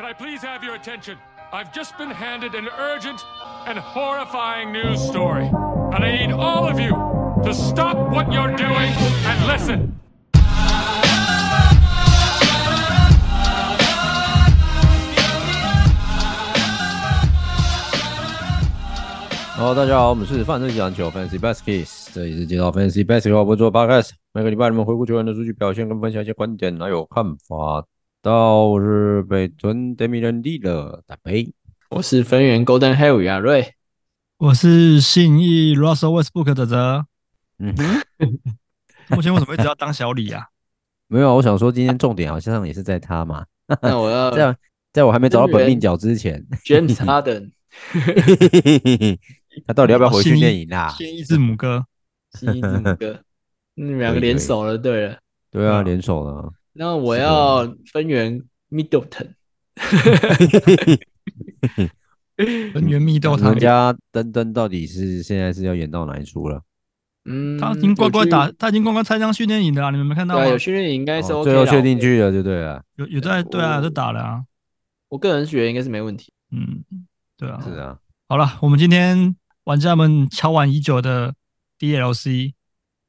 can I please have your attention? I've just been handed an urgent and horrifying news story, and I need all of you to stop what you're doing and listen. 好，大家好，我们是范特西篮球 Fantasy Baskets，这里是介绍 Fantasy Basketball 不做 Podcast，每个礼拜你们回顾球员的数据表现跟分享一些观点还有看法。 到我是北屯德米人地的大杯，我是分园 Golden Hill 亚瑞，我是信义 Russell Westbrook 的泽。嗯。哼，目前为什么一直要当小李啊？没有，我想说今天重点好像也是在他嘛。那我要 在在我还没找到本命角之前，James Harden，他到底要不要回训练营啊？信义字母哥，信义字母哥，你们两个联手了，对了，对啊，联手了。那我要分园 Middleton，分园 Middleton，人家登登到底是现在是要演到哪一出了？嗯，他已经乖乖打，他已经乖乖参加训练营的啊，你们没看到吗？对，有训练营应该是 OK，最后确定去了就对了，有有在对啊，在打了啊。我个人觉得应该是没问题。嗯，对啊，是啊。好了，我们今天玩家们敲完已久的 DLC，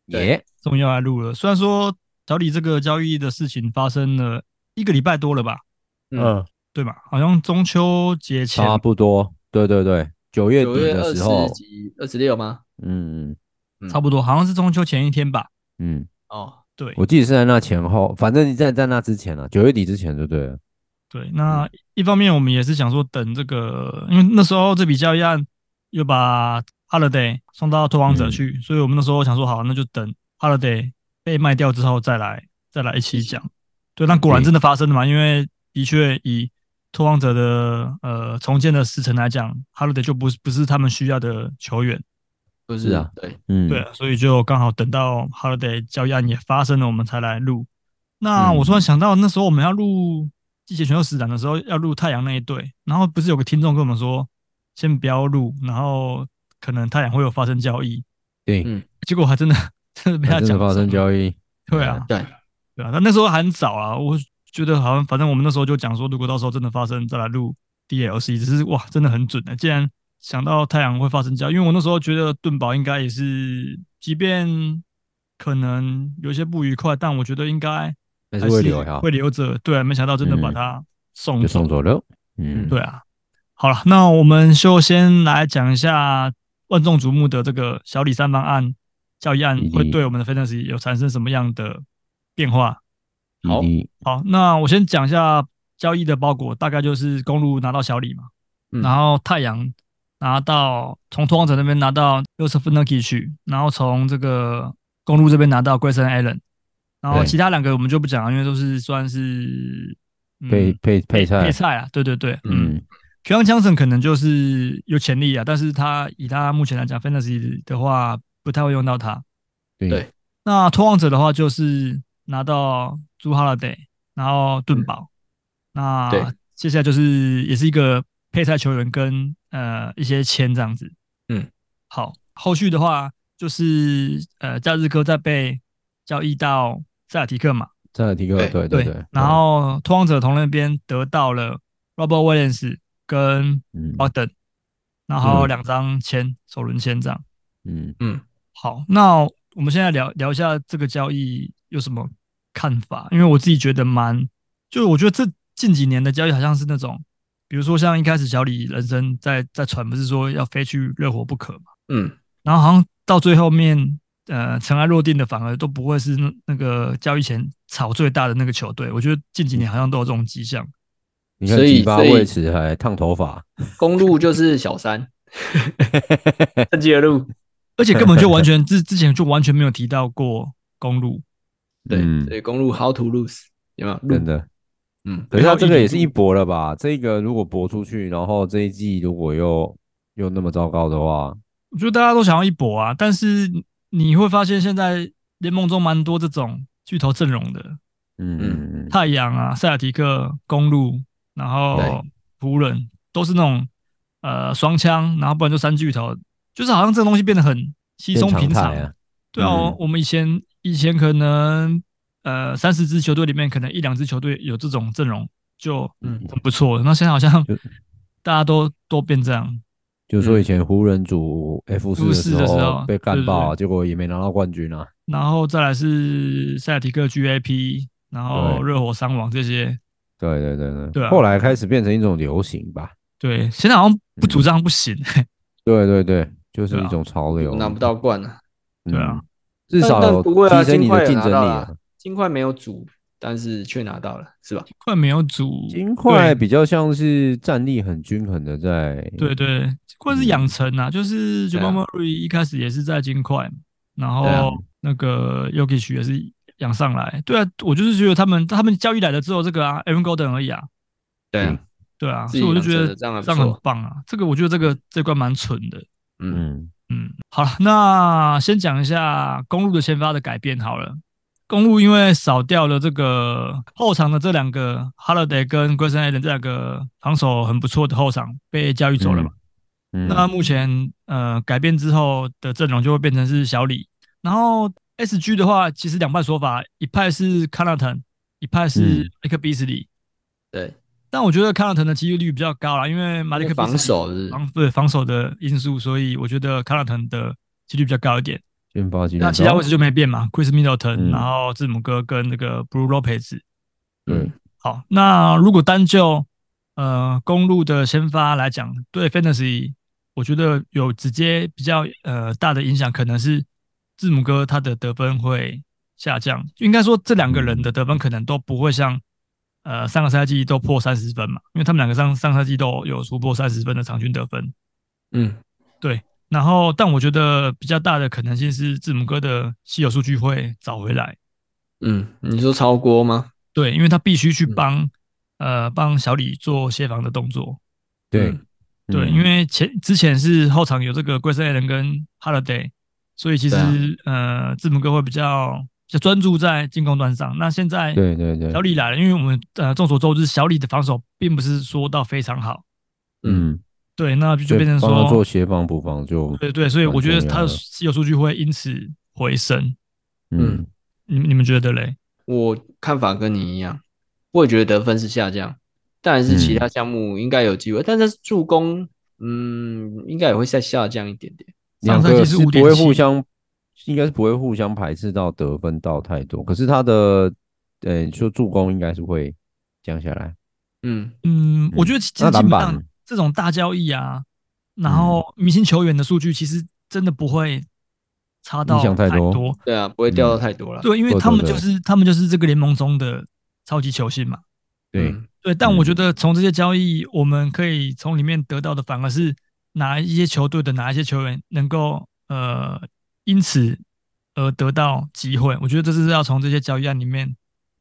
耶，终于要来录了。虽然说。小李这个交易的事情发生了一个礼拜多了吧？嗯，对吧？好像中秋节前差不多。对对对，九月底的时候，二十六吗？嗯嗯，差不多，好像是中秋前一天吧。嗯，哦，对，我记得是在那前后，反正你在在那之前了，九月底之前就对了。对，那一方面我们也是想说等这个，因为那时候这笔交易案又把 Holiday 送到拓荒者去，所以我们那时候想说好，那就等 Holiday。被卖掉之后再来再来一起讲，对，那果然真的发生了嘛？因为的确以拓荒者的呃重建的时程来讲，Holiday 就不是不是他们需要的球员，不是啊？对，嗯，对，所以就刚好等到 Holiday 交易案也发生了，我们才来录。那我突然想到，那时候我们要录季节选秀实展的时候，要录太阳那一队，然后不是有个听众跟我们说，先不要录，然后可能太阳会有发生交易，对，嗯，结果还真的。真的被他讲发生交易，对啊，对对啊，那那时候还很早啊，我觉得好像反正我们那时候就讲说，如果到时候真的发生，再来录 DLC，只是哇，真的很准的。既然想到太阳会发生交易，因为我那时候觉得盾宝应该也是，即便可能有些不愉快，但我觉得应该还是会留会留着。对啊，没想到真的把它送走、嗯、送走了。嗯，对啊。好了，那我们就先来讲一下万众瞩目的这个小李三方案。交易案会对我们的 Fantasy 有产生什么样的变化？好，好，那我先讲一下交易的包裹，大概就是公路拿到小李嘛，嗯、然后太阳拿到从拓荒者那边拿到 Jusuf Nurkic，然后从这个公路这边拿到 Grayson Allen，然后其他两个我们就不讲了，因为都是算是配配配菜。配菜啊，对对对，嗯。Johnson 可能就是有潜力啊，但是他以他目前来讲 Fantasy 的话。不太会用到它，对。那拓荒者的话就是拿到朱哈拉德，然后盾宝。那接下来就是也是一个配菜球员跟呃一些签这样子。嗯，好。后续的话就是呃假日哥在被交易到塞尔提克嘛。塞尔提克，对对对。然后拓荒者从那边得到了 Robert Williams 跟 Bogdan，然后两张签首轮签这样。嗯嗯。好，那我们现在聊聊一下这个交易有什么看法？因为我自己觉得蛮，就我觉得这近几年的交易好像是那种，比如说像一开始小李人生在在传，不是说要非去热火不可嘛？嗯，然后好像到最后面，呃，尘埃落定的反而都不会是那那个交易前炒最大的那个球队。我觉得近几年好像都有这种迹象。你看，以巴位置还烫头发，公路就是小三，趁机而入。而且 根本就完全之之前就完全没有提到过公路，对，所以公路 how to lose 有没有？真的，嗯，可是他这个也是一搏了吧？这个如果搏出去，然后这一季如果又又那么糟糕的话，我觉得大家都想要一搏啊。但是你会发现现在联盟中蛮多这种巨头阵容的，嗯嗯嗯，太阳啊、塞尔提克、公路，然后湖人都是那种呃双枪，然后不然就三巨头，就是好像这个东西变得很稀松平常。啊对啊，嗯、我们以前以前可能呃三十支球队里面可能一两支球队有这种阵容就嗯很不错，嗯、那现在好像 大家都都变这样。就是说以前湖人组 F 四的时候被干爆，结果也没拿到冠军啊。然后再来是塞尔提克 GAP，然后热火伤亡这些。对对对对，对啊，后来开始变成一种流行吧。对，现在好像不主张不行。嗯、对对对，就是一种潮流。拿不到冠了。对啊，至少提升你的竞争力啊。金块没有组，但是却拿到了，是吧？金块没有组，金块比较像是战力很均衡的在。对对，或者是养成啊，就是 Jamal Murray 一开始也是在金块，然后那个 Jokic 也是养上来。对啊，我就是觉得他们他们交易来了之后这个啊，Aaron Golden 而已啊。对对啊，所以我就觉得这样很棒啊。这个我觉得这个这关蛮蠢的。嗯。嗯，好了，那先讲一下公路的先发的改变好了。公路因为少掉了这个后场的这两个 Holiday 跟 Grayson Allen 这两个防守很不错的后场被交易走了嘛。嗯。嗯，那目前呃改变之后的阵容就会变成是小李，然后 SG 的话其实两派说法，一派是 Connaughton，一派是 Malik Beasley。对。但我觉得康纳腾的几率率比较高啦，因为马利克防守是防对防守的因素，所以我觉得康纳腾的几率比较高一点。那其他位置就没变嘛，Chris Middleton，、嗯、然后字母哥跟那个 Blue Lopez。嗯，好，那如果单就呃公路的先发来讲，对 Fantasy，我觉得有直接比较呃大的影响，可能是字母哥他的得分会下降。应该说这两个人的得分可能都不会像。呃，上个赛季都破三十分嘛，因为他们两个上上赛季都有突破三十分的场均得分。嗯，对。然后，但我觉得比较大的可能性是字母哥的稀有数据会找回来。嗯，你说超锅吗？对，因为他必须去帮、嗯、呃帮小李做协防的动作。对，嗯、对，因为前之前是后场有这个 Grayson Allen 跟 Holiday，所以其实、啊、呃字母哥会比较。就专注在进攻端上。那现在，对对对，小李来了，因为我们呃众所周知，小李的防守并不是说到非常好。嗯，对，那就就变成说做协防补防就对对，所以我觉得他的稀有数据会因此回升。嗯，你你们觉得嘞？我看法跟你一样，我也觉得得分是下降，但是其他项目应该有机会，但是助攻，嗯，应该也会再下降一点点。两个是不会互相。应该是不会互相排斥到得分到太多，可是他的，呃，说助攻应该是会降下来。嗯嗯，我觉得其实基本上这种大交易啊，然后明星球员的数据其实真的不会差到太多。对啊，不会掉到太多了。对，因为他们就是他们就是这个联盟中的超级球星嘛。对对，但我觉得从这些交易，我们可以从里面得到的，反而是哪一些球队的哪一些球员能够呃。因此而得到机会，我觉得这是要从这些交易案里面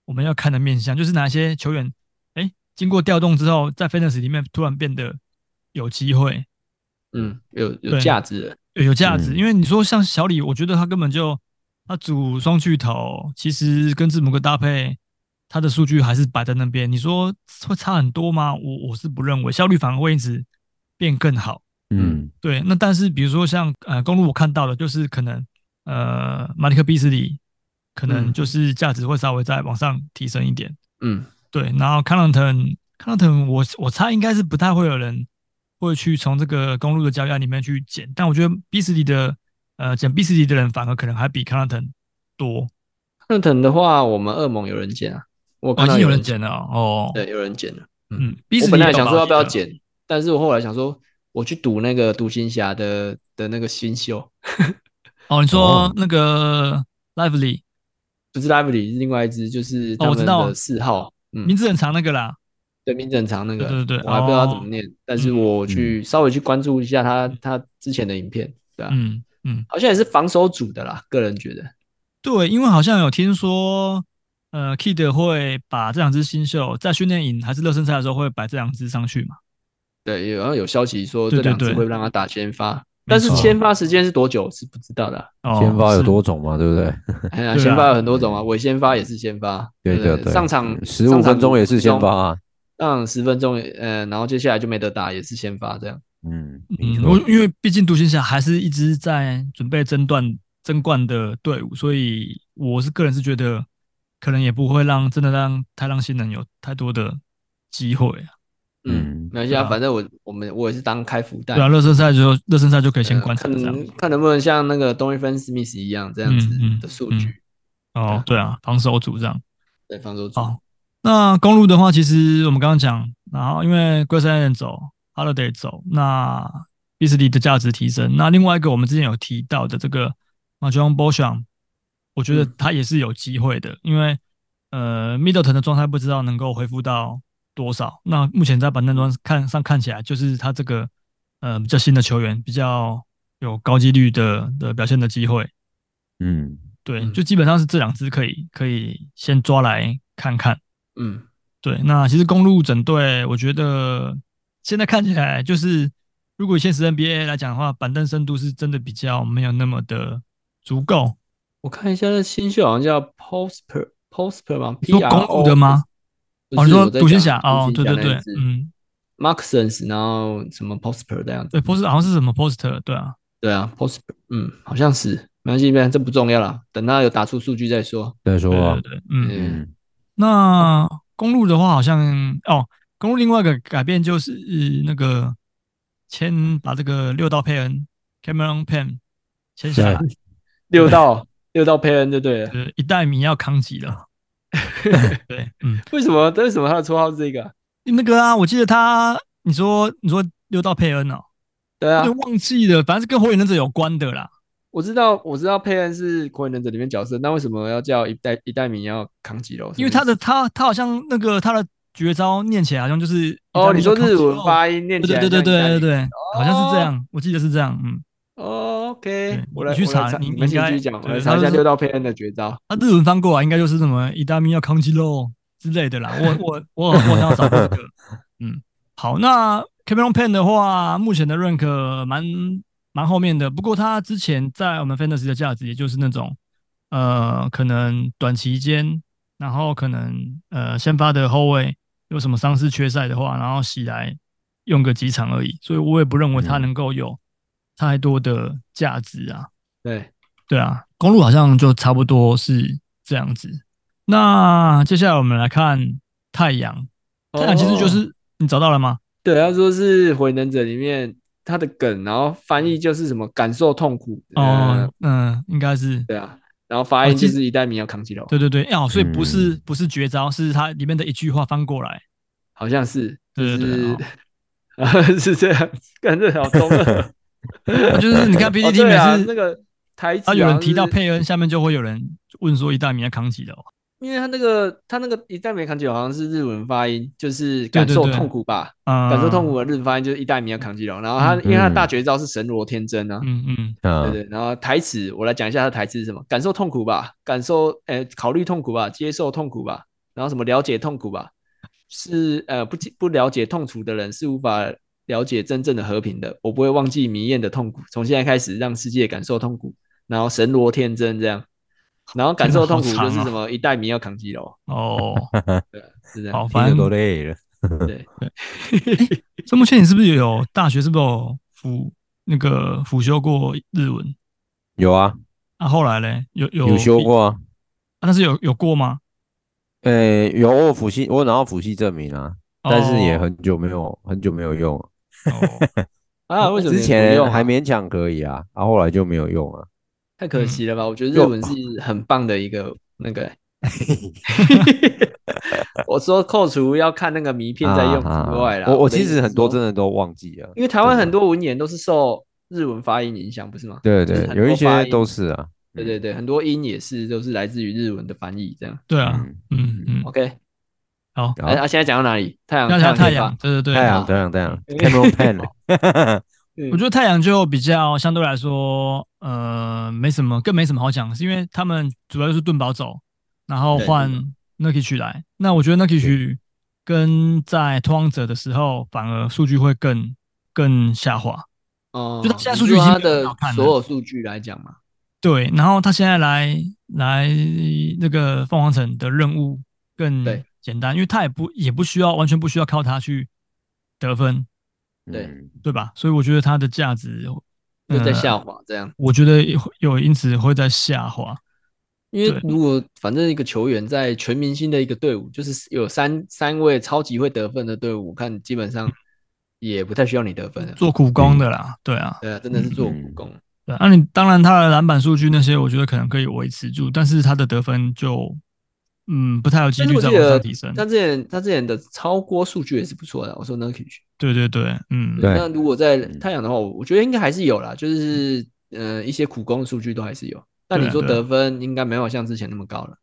我们要看的面向，就是哪些球员，哎，经过调动之后，在 Fantasy 里面突然变得有机会，嗯，有有价值，有有价值。因为你说像小李，我觉得他根本就他组双巨头，其实跟字母哥搭配，他的数据还是摆在那边。你说会差很多吗？我我是不认为，效率反而会一直变更好。嗯，对，那但是比如说像呃公路，我看到的就是可能呃马里克比斯利可能就是价值会稍微再往上提升一点。嗯，对，然后康纳滕康纳滕，我我猜应该是不太会有人会去从这个公路的交易案里面去捡，但我觉得比斯利的呃捡比斯利的人反而可能还比康纳滕多。康纳滕的话，我们二盟有人捡啊，我已经有人捡了哦，对，有人捡了。嗯，我本来想说要不要捡，但是我后来想说。我去赌那个独行侠的的那个新秀，哦，你说那个 Lively 不是 Lively，是另外一只，就是他们的四号，哦嗯、名字很长那个啦，对，名字很长那个，对对对，我还不知道他怎么念，哦、但是我去、嗯、稍微去关注一下他他之前的影片，对吧、啊？嗯嗯，好像也是防守组的啦，个人觉得，对，因为好像有听说呃，Kid 会把这两只新秀在训练营还是热身赛的时候会摆这两只上去嘛？对，然后有消息说这两次会让他打先发，对对对，但是先发时间是多久是不知道的、啊。先发有多种嘛，对不对？哎呀，先发有很多种啊，伪先发也是先发，对对对，上场十五分钟也是先发啊，上十分钟，呃，然后接下来就没得打，也是先发这样。嗯嗯，我因为毕竟独行侠还是一直在准备争段争冠的队伍，所以我是个人是觉得可能也不会让真的让太让新人有太多的机会啊。嗯，没关系啊，反正我我们我也是当开福袋。对啊，热身赛就热身赛就可以先观察，看看能不能像那个东一芬史密斯一样这样子的数据。哦，对啊，防守组这样。对，防守组。好，那公路的话，其实我们刚刚讲，然后因为 Grayson Allen 走，Holiday 走，那 Beasley 的价值提升。那另外一个我们之前有提到的这个 MarJon Beauchamp，我觉得他也是有机会的，因为呃 Middleton 的状态不知道能够恢复到。多少？那目前在板凳端看上看起来，就是他这个呃比较新的球员，比较有高几率的的表现的机会。嗯，对，就基本上是这两支可以可以先抓来看看。嗯，对。那其实公路整队，我觉得现在看起来就是，如果以现实 NBA 来讲的话，板凳深度是真的比较没有那么的足够。我看一下，这新秀好像叫 Prosper 吗？说公鹿的吗？哦，你说独行侠哦，对对对，嗯，Marksons，然后什么 Poster 这样子，对，Poster 好像是什么 Poster，对啊，对啊，Poster，嗯，好像是，没关系，这不重要了，等他有打出数据再说，再说啊，对，对，对，嗯嗯。那公路的话，好像哦，公路另外一个改变就是那个签把这个六道佩恩 Cameron Payne 签下来，六道六道佩恩就对了，一代米要扛起了。对，嗯，为什么？为什么他的绰号是这个？那个啊，我记得他，你说你说六道佩恩哦，对啊，忘记了，反正是跟火影忍者有关的啦。我知道，我知道佩恩是火影忍者里面角色，那为什么要叫一代一代名要扛吉楼？因为他的他他好像那个他的绝招念起来好像就是哦，你说日文发音念起来，对对对对对对，好像是这样，我记得是这样，嗯。OK，我来去查，你你继续讲，我来查一下六道佩恩的绝招。他日文翻过来应该就是什么“伊达米要扛起喽”之类的啦。我我我我想要找这个。嗯，好，那 Cameron Payne 的话，目前的 rank 蛮蛮后面的。不过他之前在我们 Fantasy 的价值，也就是那种呃，可能短期间，然后可能呃先发的后卫有什么伤势缺赛的话，然后洗来用个几场而已。所以我也不认为他能够有。太多的价值啊，对。对啊，公路好像就差不多是这样子。那接下来我们来看太阳，太阳其实就是、哦、你找到了吗？对，他说是火影忍者里面他的梗，然后翻译就是什么感受痛苦。哦，嗯，应该是。对啊，然后发音就是一代名要扛起喽，对对对，哦，所以不是、嗯、不是绝招，是它里面的一句话翻过来，好像是，对对对，是这样子，感觉好中二。就是你看 PPT 每次那个台词，啊有人提到佩恩，下面就会有人问说一代米要扛起的，因为他那个他那个一代米扛起好像是日文发音，就是感受痛苦吧，感受痛苦的日文发音就是一代米要扛起了。然后他因为他大绝招是神罗天真啊，嗯嗯，对对。然后台词我来讲一下他台词是什么：感受痛苦吧，感受呃考虑痛苦吧，接受痛苦吧，然后什么了解痛苦吧，是呃不不了解痛楚的人是无法。了解真正的和平的，我不会忘记迷燕的痛苦。从现在开始，让世界感受痛苦。然后神罗天真这样，然后感受痛苦就是什么？一代迷要扛机楼哦，对，是这样。好，反正都累了。对对。这目前你是不是有大学？是不是有辅那个辅修过日文？有啊。啊，后来嘞，有有有修过啊？但是有有过吗？诶，有我辅系，我拿到辅系证明啊，但是也很久没有很久没有用。哦，啊，为什么之前还勉强可以啊，啊，后来就没有用啊，太可惜了吧？我觉得日文是 很棒的一个那个，我说扣除要看那个名片在用之外啦，我我其实很多真的都忘记了，因为台湾很多文言都是受日文发音影响，不是吗？对对，有一些都是啊，对对对，很多音也是都是来自于日文的翻译，这样。对啊，嗯嗯，OK。好，哎，啊，现在讲到哪里？太阳，太阳，太阳，对对对，太阳，太阳，太阳，Cameron Payne。我觉得太阳就比较相对来说，呃，没什么，更没什么好讲，是因为他们主要就是盾宝走，然后换 Nurkic 来，那我觉得 Nurkic 跟在拓荒者的时候反而数据会更更下滑。哦，就他现在数据已经他的所有数据来讲嘛，对，然后他现在来来那个凤凰城的任务更简单，因为他也不也不需要完全不需要靠他去得分，对对吧？所以我觉得他的价值会在下滑，这样我觉得有因此会在下滑，因为如果反正一个球员在全明星的一个队伍，就是有三三位超级会得分的队伍，我看基本上。也不太需要你得分，做苦工的啦，对啊，对啊，真的是做苦工。对，那你当然他的篮板数据那些，我觉得可能可以维持住，但是他的得分就，嗯，不太有几率再往上提升。他之前他之前的超锅数据也是不错的，我说 Nurkic。对对对，嗯，那如果在太阳的话，我觉得应该还是有啦，就是呃一些苦工的数据都还是有。但你说得分应该没有像之前那么高了。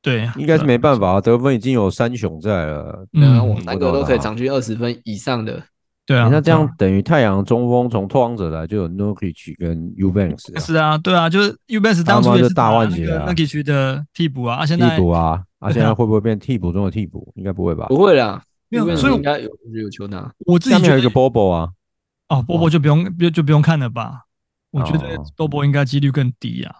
对，应该是没办法，得分已经有三雄在了，嗯，我三个都可以场均二十分以上的。对啊，那这样等于太阳中锋从拓荒者来就有 Nurkic 跟 Eubanks 是啊，对啊，就是 Eubanks 当初也是大万劫啊，Nurkic 的替补啊，现在替补啊，啊，现在会不会变替补中的替补？应该不会吧？不会啦，没有，所以应该有有球拿。我自己觉得有一个 Bobo 啊，哦，Bobo 就不用就就不用看了吧？我觉得 Bobo 应该几率更低啊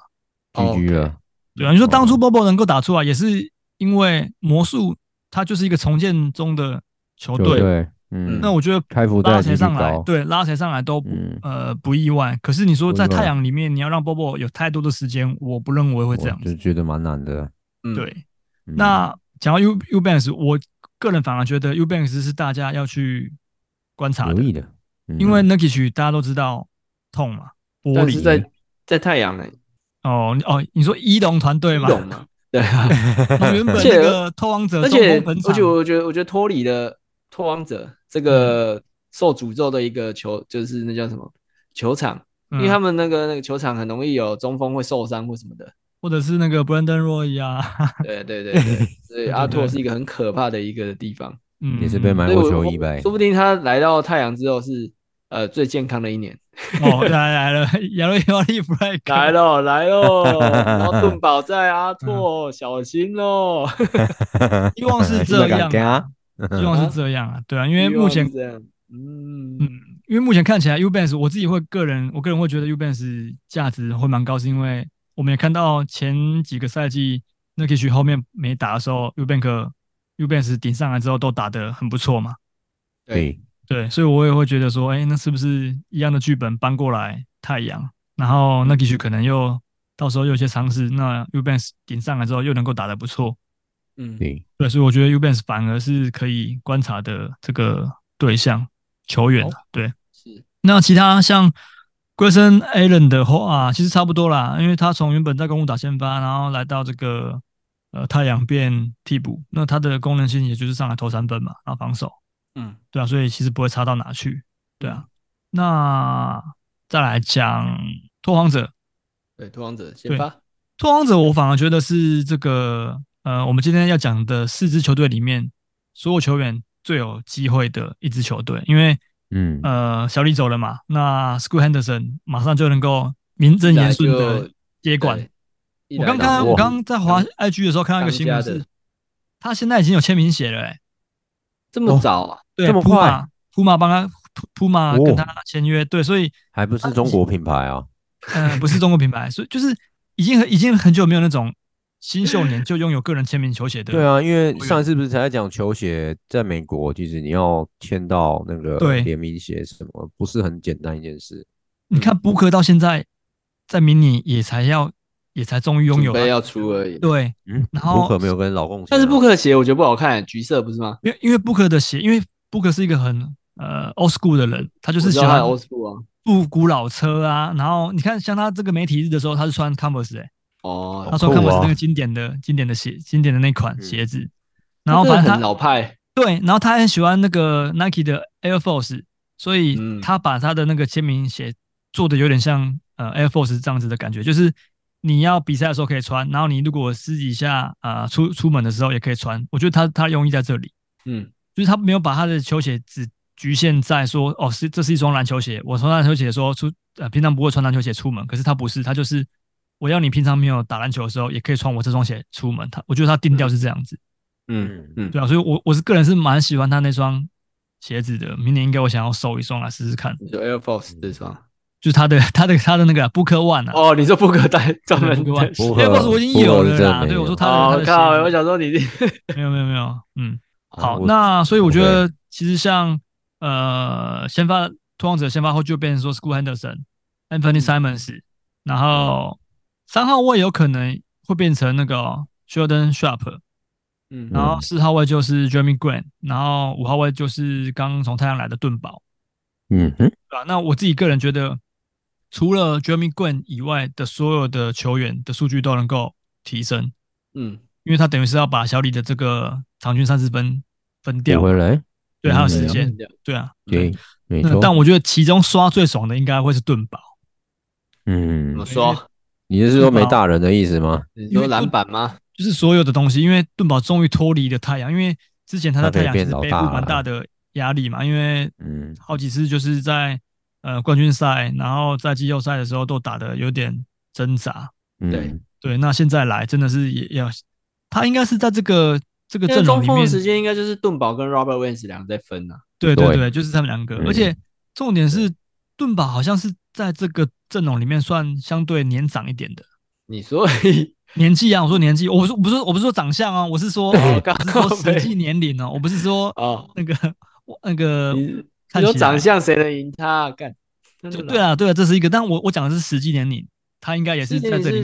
，GG 了。对啊，你说当初 Bobo 能够打出来，也是因为魔术它就是一个重建中的球队。嗯，那我觉得拉谁上来，对，拉谁上来都不呃不意外。可是你说在太阳里面，你要让波波有太多的时间，我不认为会这样子，就觉得蛮难的。对，那讲到 U Eubanks，我个人反而觉得 Eubanks 是大家要去观察的，因为 Nurkic 大家都知道痛嘛，玻璃。在在太阳呢。哦哦，你说伊龙团队嘛？对啊，原本那个偷王者，而且而且我觉得我觉得脱离了拓荒者。这个受诅咒的一个球，就是那叫什么球场，因为他们那个那个球场很容易有中锋会受伤或什么的，或者是那个 Brandon Roy 啊，对对对对，所以阿拓是一个很可怕的一个地方，嗯，也是被买过球衣呗，说不定他来到太阳之后是呃最健康的一年。哦，来来了，亚瑞奥利弗莱克来了来了，然后盾宝在阿拓，小心喽，希望是这样。希望是这样啊，对啊，因为目前，嗯嗯，因为目前看起来，Eubanks 我自己会个人，我个人会觉得 Eubanks 价值会蛮高，是因为我们也看到前几个赛季 Nurkic 后面没打的时候，Eubanks Eubanks 顶上来之后都打得很不错嘛。对对，所以我也会觉得说，哎，那是不是一样的剧本搬过来太阳，然后 Nurkic 可能又到时候又有些尝试，那 Eubanks 顶上来之后又能够打得不错。嗯，对对，所以我觉得 Eubanks 反而是可以观察的这个对象球员。对，是。那其他像 Grayson Allen 的话，其实差不多啦，因为他从原本在公鹿打先发，然后来到这个呃太阳变替补，那他的功能性也就是上来投三分嘛，然后防守。嗯，对啊，所以其实不会差到哪去。对啊，那再来讲拓荒者。对，拓荒者先发。拓荒者，我反而觉得是这个。呃，我们今天要讲的四支球队里面，所有球员最有机会的一支球队，因为，嗯，呃，小李走了嘛，那 School Henderson 马上就能够名正言顺的接管。我刚刚我刚刚在滑 IG 的时候看到一个新闻是，他现在已经有签名写了，哎，这么早啊？对，这么快？普马帮他普马跟他签约，对，所以还不是中国品牌啊？嗯，不是中国品牌，所以就是已经很已经很久没有那种。新秀年就拥有个人签名球鞋的，对啊，因为上一次不是才在讲球鞋，在美国其实你要签到那个联名鞋什么，不是很简单一件事。你看布克到现在在迷你也才要，也才终于拥有，要出而已。对，嗯，然后布克没有跟老公，但是布克的鞋我觉得不好看，橘色不是吗？因为因为布克的鞋，因为布克是一个很呃 old school 的人，他就是喜欢 old school 啊，复古老车啊。然后你看像他这个媒体日的时候，他是穿 Converse 哎。哦，他说看我是那个经典的、经典的鞋，经典的那款鞋子。然后反正他老派，对，然后他很喜欢那个 Nike 的 Air Force，所以他把他的那个签名鞋做的有点像呃 Air Force 这样子的感觉，就是你要比赛的时候可以穿，然后你如果私底下啊出出门的时候也可以穿。我觉得他他用意在这里，嗯，就是他没有把他的球鞋只局限在说哦是这是一双篮球鞋，我穿篮球鞋说出呃平常不会穿篮球鞋出门，可是他不是，他就是。我要你平常没有打篮球的时候，也可以穿我这双鞋出门。他，我觉得他定调是这样子。嗯嗯，对啊，所以我我是个人是蛮喜欢他那双鞋子的，明年应该我想要收一双来试试看。你说 Air Force 这双，就是他的 他的他的那个 Booker One 啊。哦，你说 Booker 带专门 Booker One，Air Force 我已经有了啦。对，我说他的。我靠，我想说你 没有没有没有，嗯，好，那所以我觉得其实像呃先发拓荒者先发后就变成说 School Henderson、Anthony Simons，然后三号位有可能会变成那个 Shaedon Sharpe。嗯，然后四号位就是 Jeremy Grant，然后五号位就是刚从太阳来的盾宝。嗯哼，对吧？那我自己个人觉得，除了 Jeremy Grant 以外的所有的球员的数据都能够提升。嗯，因为他等于是要把小李的这个场均三十分分掉回来。对，还有时间。对啊，对，没错。但我觉得其中刷最爽的应该会是盾宝。嗯，怎么刷？你是说没大人的意思吗？你说篮板吗？就是所有的东西，因为盾宝终于脱离了太阳，因为之前他在太阳其实背负蛮大的压力嘛，因为嗯，好几次就是在呃冠军赛，然后在季后赛的时候都打的有点挣扎。对。对，那现在来真的是也要，他应该是在这个这个阵容里面，中锋的时间应该就是盾宝跟 Robert Williams 两个在分啊。对对对，就是他们两个，而且重点是盾宝好像是在这个阵容里面算相对年长一点的。你说。年纪啊，我说年纪，我说不是，我不是说长相啊，我是说，我是说实际年龄哦，我不是说哦那个那个，你说长相谁能赢他？干，对啊对啊，这是一个，但我我讲的是实际年龄，他应该也是在这里。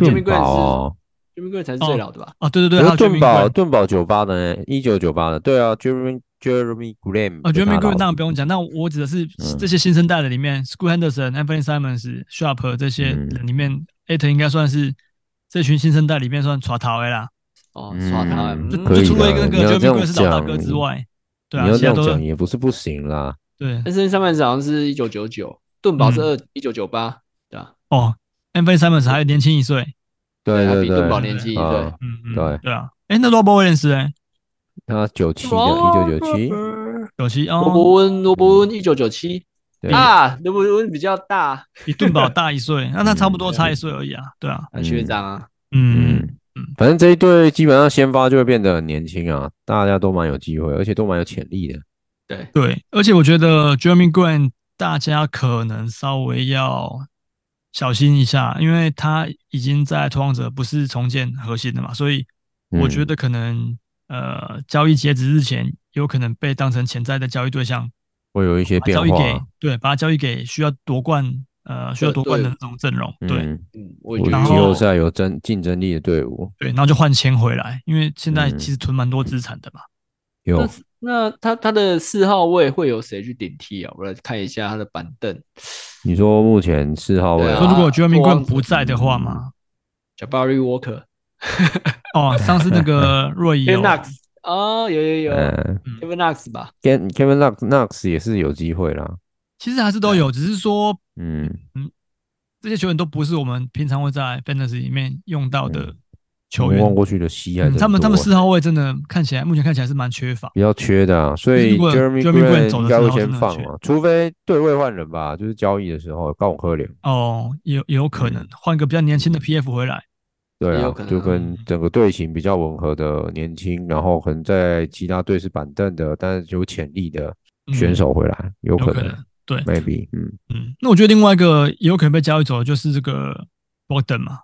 ，Jeremy Grant 才是最老的吧？哦，对对对，顿宝盾宝九八的呢，一九九八的，对啊，Jeremy Jeremy Grant，啊，Jeremy Grant 当然不用讲，那我指的是这些新生代的里面，School Henderson、Anthony Simons、Sharpe 这些人里面，Ayton 应该算是。这群新生代里面算耍头的啦，哦，耍头，就除了一个那个 Jeremy Grant 是老大哥之外，对啊，你要这样讲也不是不行啦。对，但是 Simons 好像是一九九九，顿宝是二一九九八，对啊。哦，Anthony Simons 还年轻一岁，对对对，比顿宝年轻一岁，嗯嗯，对。对啊。哎，那罗伯威廉斯哎，他九七的，一九九七，九七哦。罗伯温，罗伯温一九九七。啊，罗伯温比较大，比顿宝大一岁，那他差不多差一岁而已啊，对啊，学长啊，嗯。嗯，反正这一队基本上先发就会变得很年轻啊，大家都蛮有机会，而且都蛮有潜力的，对。对，而且我觉得 Jeremy Grant 大家可能稍微要小心一下，因为他已经在拓荒者不是重建核心的嘛，所以我觉得可能呃交易截止日前有可能被当成潜在的交易对象。会有一些变化，交易给对，把它交易给需要夺冠呃需要夺冠的那种阵容，对，嗯，我觉得季后赛有争竞争力的队伍，对，然后就换钱回来，因为现在其实囤蛮多资产的嘛。有，那他他的四号位会有谁去顶替啊？我来看一下他的板凳。你说目前四号位，说如果 Jeremy Grant 不在的话嘛，Jabari Walker，哦，上次那个 若伊。哦，有有有，Kevin Knox 吧，Kevin Knox Knox 也是有机会啦。其实还是都有，只是说，嗯嗯，这些球员都不是我们平常会在 Fantasy 里面用到的球员。望过去的西岸，他们他们四号位真的看起来，目前看起来是蛮缺乏，比较缺的啊。所以 Jeremy 应该会先放嘛，除非对位换人吧，就是交易的时候高可怜。哦，有有可能换一个比较年轻的 PF 回来。对啊，就跟整个队形比较吻合的年轻，然后可能在其他队是板凳的，但是有潜力的选手回来，有可能，对，maybe，嗯嗯。那我觉得另外一个也有可能被交易走的就是这个 Bogdan 嘛。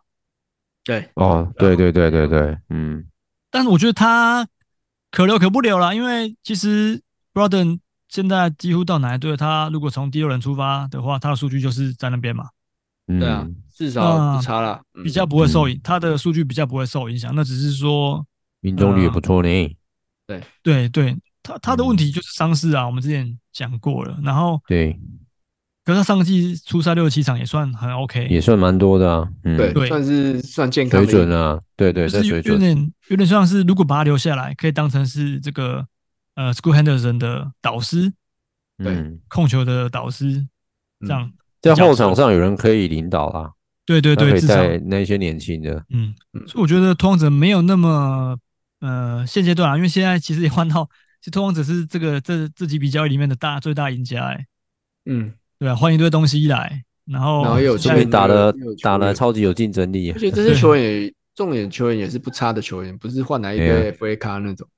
对，哦，对对对对对，嗯。但是我觉得他可留可不留了，因为其实 Broden 现在几乎到哪一队，他如果从第六人出发的话，他的数据就是在那边嘛。对啊。至少不差了，比较不会受影，他的数据比较不会受影响。那只是说命中率也不错呢。对对对，他他的问题就是伤势啊，我们之前讲过了。然后对，可是他上个季出赛六十七场也算很 OK，也算蛮多的啊。对，算是算健康水准啊。对对，就是有点有点像是，如果把他留下来，可以当成是这个呃 School Henderson 的导师，对，控球的导师，这样在后场上有人可以领导啊。对对对，至少。那些年轻的，嗯，所以我觉得拓荒者没有那么呃现阶段啊，因为现在其实也换到，其实拓荒者是这个这这几笔交易里面的大最大赢家哎，嗯，对啊，换一堆东西来，然后然后又这边打了打了超级有竞争力，而且这些球员也重点球员也是不差的球员，不是换来一堆 FA 卡那种，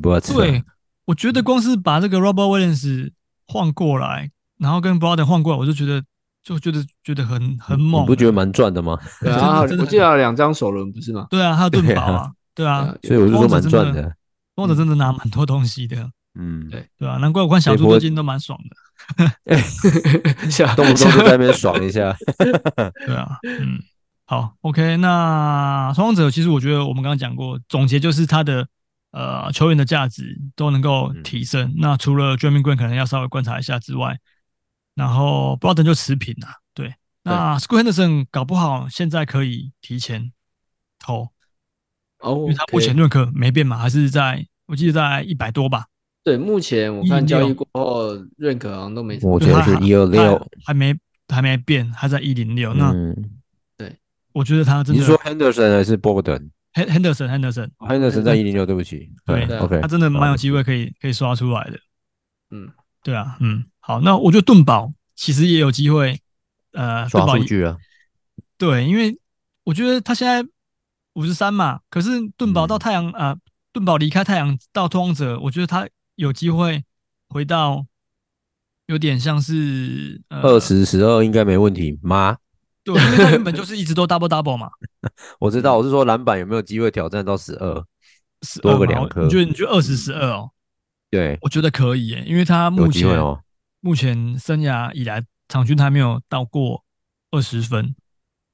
不对，我觉得光是把这个 Robert Williams 换过来，然后跟 Brogdon 换过来，我就觉得就觉得觉得很很猛。你不觉得蛮赚的吗？对啊，我记得两张首轮不是吗？对啊，还有盾宝啊，对啊，所以我就说蛮赚的。Brogdon 真的拿蛮多东西的。嗯，对对啊，难怪我看小猪最近都蛮爽的，动不动就在那边爽一下。对啊，嗯，好，OK，那双王者其实我觉得我们刚刚讲过，总结就是他的呃球员的价值都能够提升。嗯、那除了 Jerami Grant 可能要稍微观察一下之外，然后 Brogdon 就持平了。对，那 Scoot Henderson 搞不好现在可以提前投哦，因为他目前认可没变嘛，还是在我记得在一百多吧。对，目前我看交易过后，认可好像都没什么。我觉得是一二六，还没还没变，还在一零六。那对，我觉得他真的。你说 Henderson 还是 Bogdan？Henderson，Henderson，Henderson 在一零六，对不起。对，OK，他真的蛮有机会可以可以刷出来的。嗯，对啊，嗯，好，那我觉得盾宝其实也有机会，呃，刷数据啊。对，因为我觉得他现在五十三嘛，可是盾宝到太阳啊，盾宝离开太阳到拓荒者，我觉得他。有机会回到有点像是二十十二应该没问题吗？对，因为他原本就是一直都 double double 嘛。我知道，我是说篮板有没有机会挑战到十二？多个两颗？你觉得你觉得二十十二哦？对，我觉得可以耶，因为他目前哦，目前生涯以来场均还没有到过二十分。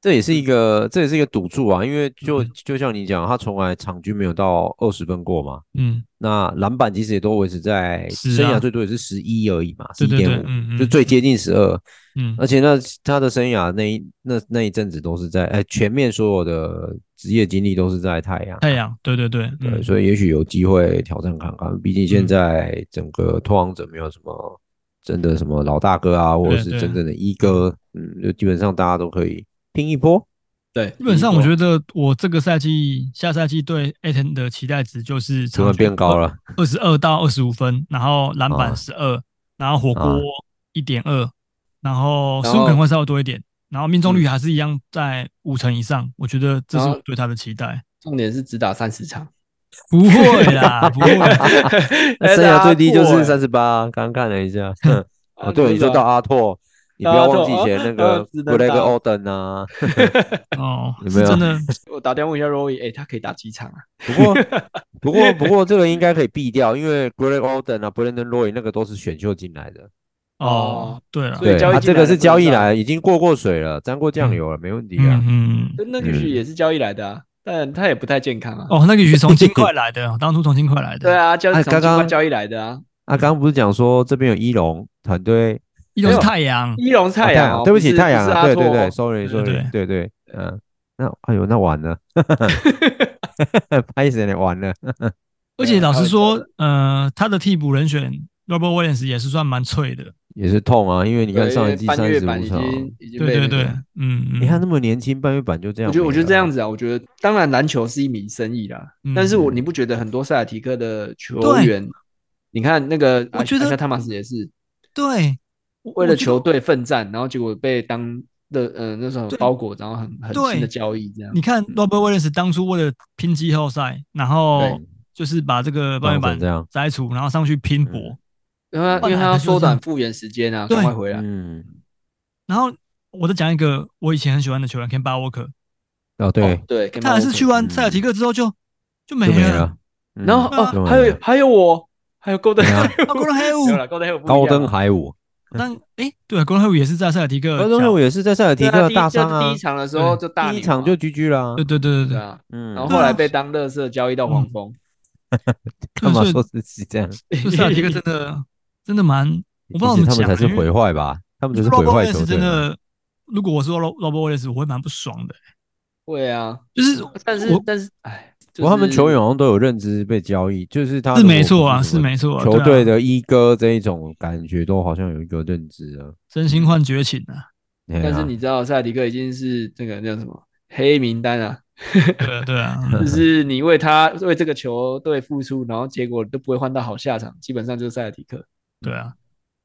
这也是一个，这也是一个赌注啊，因为就就像你讲，他从来场均没有到二十分过嘛。嗯，那篮板其实也都维持在生涯最多也是十一而已嘛，十一点五，就最接近十二。嗯，而且那他的生涯那一那那一阵子都是在哎，全面所有的职业经历都是在太阳。太阳，对对对对，所以也许有机会挑战看看。毕竟现在整个拓荒者没有什么真的什么老大哥啊，或者是真正的一哥，嗯，就基本上大家都可以。拼一波，对，基本上我觉得我这个赛季、下赛季对艾腾的期待值就是怎么变高了，二十二到二十五分，然后篮板十二，然后火锅一点二，然后失误可能会稍微多一点，然后命中率还是一样在五成以上，我觉得这是我对他的期待。重点是只打三十场，不会啦，不会，生涯最低就是三十八，刚看了一下，哦，对，你说到阿拓。你不要忘记以前那个布雷克奥登啊！哦，有没有真的？我打电话问一下 Roy，哎，他可以打几场啊？不过，不过，不过，这个应该可以避掉，因为布雷克奥登啊，布雷登 Roy 那个都是选秀进来的。哦，对了，对，他这个是交易来，已经过过水了，沾过酱油了，没问题啊。嗯，那个鱼也是交易来的啊，但他也不太健康啊。哦，那个鱼从金块来的，当初从金块来的。对啊，交从金块交易来的啊。啊，刚刚不是讲说这边有一龙团队？一龙是太阳，一龙太阳，对不起，太阳，对对对，sorry，sorry，对对，嗯，那哎呦，那完了，拍死你完了。而且老实说，呃，他的替补人选 Robert Williams 也是算蛮脆的，也是痛啊，因为你看上一季三十五场，对对对，嗯，你看那么年轻半月板就这样，我觉得我觉得这样子啊，我觉得当然篮球是一名生意啦，但是我你不觉得很多塞尔提克的球员，你看那个，我觉得像汤马斯也是，对。为了球队奋战，然后结果被当的呃那时候包裹，然后很很新的交易这样。你看 Robert Williams 当初为了拼季后赛，然后就是把这个半月板摘除，然后上去拼搏，因为因为他要缩短复原时间啊，赶快回来。嗯。然后我再讲一个我以前很喜欢的球员 Kemba Walker。哦，对对，他还是去完塞尔提克之后就就没了。然后哦，还有还有我，还有高登高登海伍，高登海伍。但哎，对啊，高登海伍也是在塞尔提克，高登海伍也是在塞尔提克大伤啊。第一场的时候就大，第一场就 GG 了。对对对对对啊，嗯，然后后来被当乐色交易到黄蜂。干嘛说自己这样？塞尔提克真的真的蛮，我不知道怎么讲，他们才是毁坏吧？他们就是毁坏球队。真的，如果我是 Robert Williams，我会蛮不爽的。会啊，就是，但是但是，哎。我他们球员好像都有认知被交易，就是他是没错啊，是没错。球队的一哥这一种感觉都好像有一个认知啊，真心换绝情啊。但是你知道，塞尔提克已经是这个叫什么黑名单啊？对对啊，就是你为他为这个球队付出，然后结果都不会换到好下场，基本上就是塞尔提克。对啊，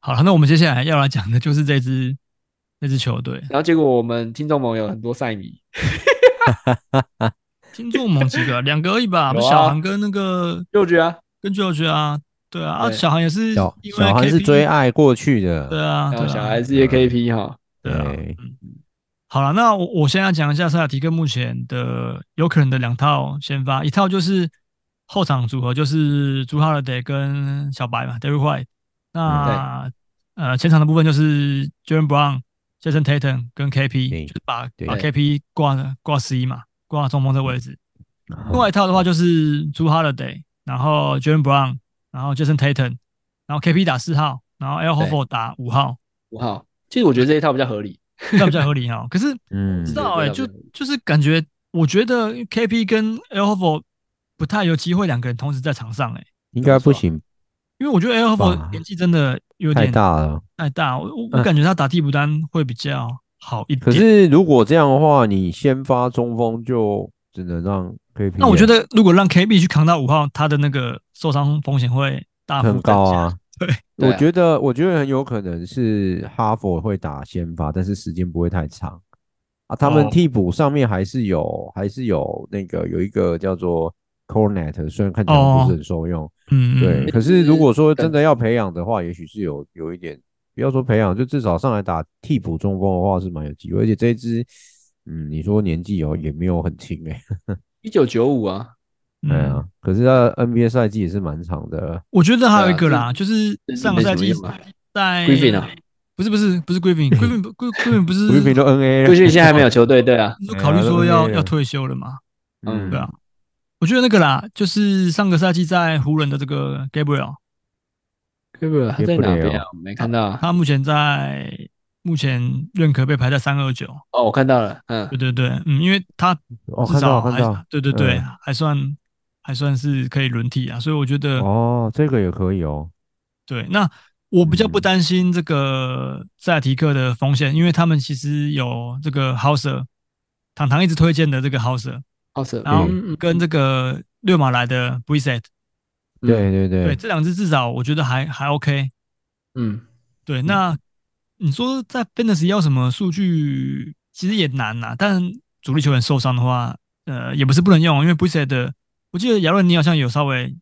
好了，那我们接下来要来讲的就是这支那支球队，然后结果我们听众盟有很多赛迷。听众们几个，两个而已吧。小韩跟那个六局啊，跟 George 啊，对啊，啊，小韩也是，小韩是追爱过去的，对啊，对小孩是也 KP 哈，对啊，好了，那我我现在讲一下塞尔提克目前的有可能的两套先发，一套就是后场组合，就是朱哈勒德跟小白嘛，Derrick White，那呃前场的部分就是 Jaylen Brown、Jayson Tatum 跟 KP，就是把把 KP 挂挂 C 嘛，挂中锋的位置。另外一套的话就是朱哈勒德，然后 Jaylen Brown，然后 Jayson Tatum，然后 KP 打四号，然后 Al Horford 打五号。五号，其实我觉得这一套比较合理，这比较合理哈。可是，嗯，知道哎，就就是感觉，我觉得 KP 跟 Al Horford 不太有机会两个人同时在场上哎，应该不行，因为我觉得 Al Horford 年纪真的有点太大了，太大。我我感觉他打替补单会比较好一点。可是如果这样的话，你先发中锋就只能让。那我觉得，如果让 KB 去扛到五号，他的那个受伤风险会大幅很高啊。对，我觉得，我觉得很有可能是哈佛会打先发，但是时间不会太长啊。他们替补上面还是有，还是有那个有一个叫做 Cornet，虽然看起来不是很受用，嗯，对。可是如果说真的要培养的话，也许是有有一点，不要说培养，就至少上来打替补中锋的话是蛮有机会。而且这一支，嗯，你说年纪哦也没有很轻哎。一九九五啊，对啊，可是他 NBA 赛季也是蛮长的。我觉得还有一个啦，就是上个赛季在 Griffin 啊，不是不是不是 Griffin，Griffin Griffin 不是 Griffin 都 NA 了，Griffin 现在还没有球队，对啊，都考虑说要要退休了嘛，嗯，对啊，我觉得那个啦，就是上个赛季在湖人的这个 Gabriel，Gabriel 他在哪边啊？没看到，他目前在。目前认可被排在三二九。哦，我看到了，嗯，对对对，嗯，因为他至少还对对对，还算还算是可以轮替啊，所以我觉得哦，这个也可以哦。对，那我比较不担心这个塞尔提克的风险，因为他们其实有这个 Houser，糖糖一直推荐的这个 Hauser，Hauser，然后跟这个六马来的 Brissett，对对对，对这两支至少我觉得还还 OK，嗯，对，那。你说在 Fantasy 要什么数据，其实也难呐。但主力球员受伤的话，呃，也不是不能用，因为 Brissett 的，我记得亚伦你好像有稍微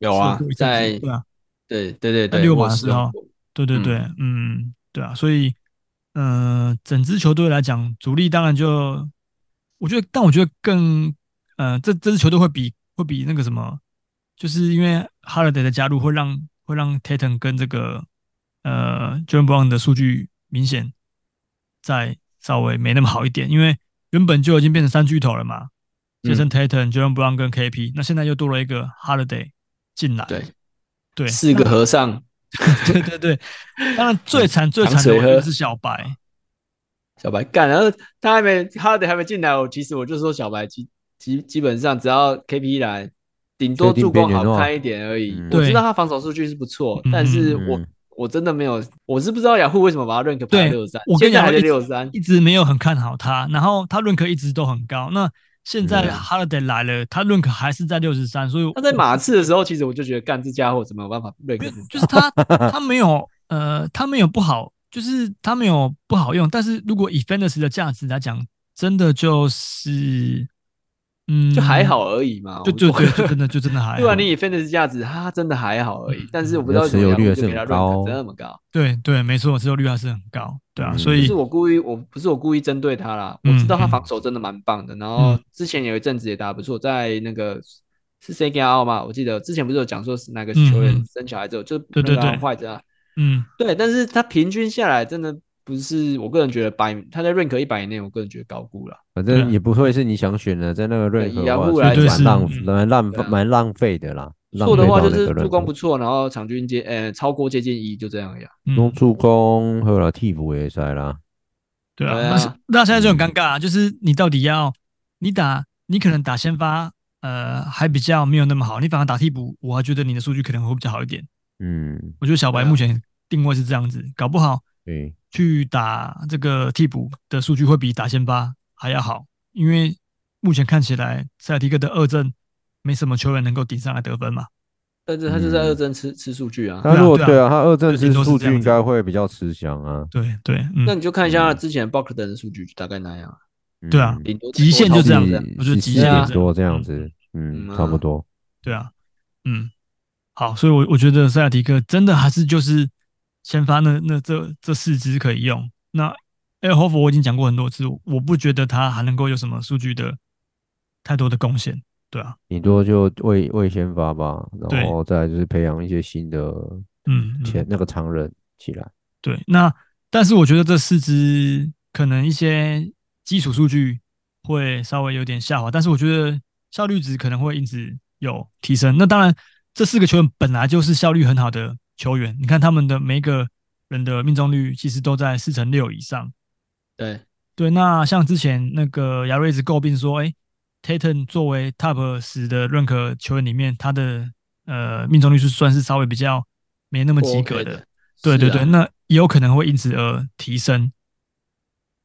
有啊，在对啊，对对对对，六马的时候，对对对，嗯，对啊，所以，嗯、呃，整支球队来讲，主力当然就，我觉得，但我觉得更，呃，这这支球队会比会比那个什么，就是因为 Holiday 的加入会让会让 Tatum 跟这个。呃，Jaylen Brown 的数据明显再稍微没那么好一点，因为原本就已经变成三巨头了嘛，Jayson Tatum、Jaylen Brown 跟 KP，那现在又多了一个 Holiday 进来，对对，四个和尚，对对对，当然最惨最惨的是小白，小白干，然后他还没 Holiday 还没进来，我其实我就说小白基基基本上只要 KP 来，顶多助攻好看一点而已。我知道他防守数据是不错，但是我。我真的没有，我是不知道雅虎为什么把他认可排六十三。我跟你讲，六十三一直没有很看好他，然后他认可一直都很高。那现在 Holiday 来了，他认可还是在六十三，所以他在马刺的时候，其实我就觉得干这家伙怎么有办法认可？就是他他没有呃，他没有不好，就是他没有不好用。但是如果以 Fantasy 的价值来讲，真的就是。嗯，就还好而已嘛，就就对，就真的 就真的还好。对啊，你以 Fantasy 价值，它真的还好而已。但是我不知道持有率还是很高，这么高。对对，没错，持有率还是很高。对啊，所以不是我故意，我不是我故意针对他啦。我知道他防守真的蛮棒的。然后之前有一阵子也打不错，在那个是 CGL 嘛，我记得之前不是有讲说是哪个球员生小孩之后就对对对坏着啊。嗯，对，但是他平均下来真的。不是，我个人觉得百他在 rank 一百以内，我个人觉得高估了。反正也不会是你想选的，在那个 rank 的话，蛮浪蛮浪蛮浪费的啦。错的话就是助攻不错，然后场均接呃超过接近一，就这样呀。弄助攻和了替补也塞啦。对啊，那那现在就很尴尬，就是你到底要你打，你可能打先发，呃，还比较没有那么好，你反而打替补，我还觉得你的数据可能会比较好一点。嗯，我觉得小白目前定位是这样子，搞不好。对。去打这个替补的数据会比打先发还要好，因为目前看起来塞尔提克的二阵没什么球员能够顶上来得分嘛。但是他就在二阵吃吃数据啊。他如果对啊，他二阵吃数据应该会比较吃香啊。对对，那你就看一下之前 Bogdan 的数据大概那样。对啊，极限就这样子，我觉得极限多这样子，嗯，差不多。对啊，嗯。好，所以我，我我觉得塞尔提克真的还是就是先发那那这这四支可以用。那 Al Horford 我已经讲过很多次，我不觉得他还能够有什么数据的太多的贡献。对啊，顶多就未未先发吧，然后再就是培养一些新的嗯前那个常人起来。对，那但是我觉得这四支可能一些基础数据会稍微有点下滑，但是我觉得效率值可能会因此有提升。那当然，这四个球员本来就是效率很好的球员，你看他们的每一个人的命中率其实都在四成六以上。对对，那像之前那个亚瑞斯诟病说，哎。Tatum 作为 Top 十的认可球员里面，他的呃命中率是算是稍微比较没那么及格的。对对对，那也有可能会因此而提升。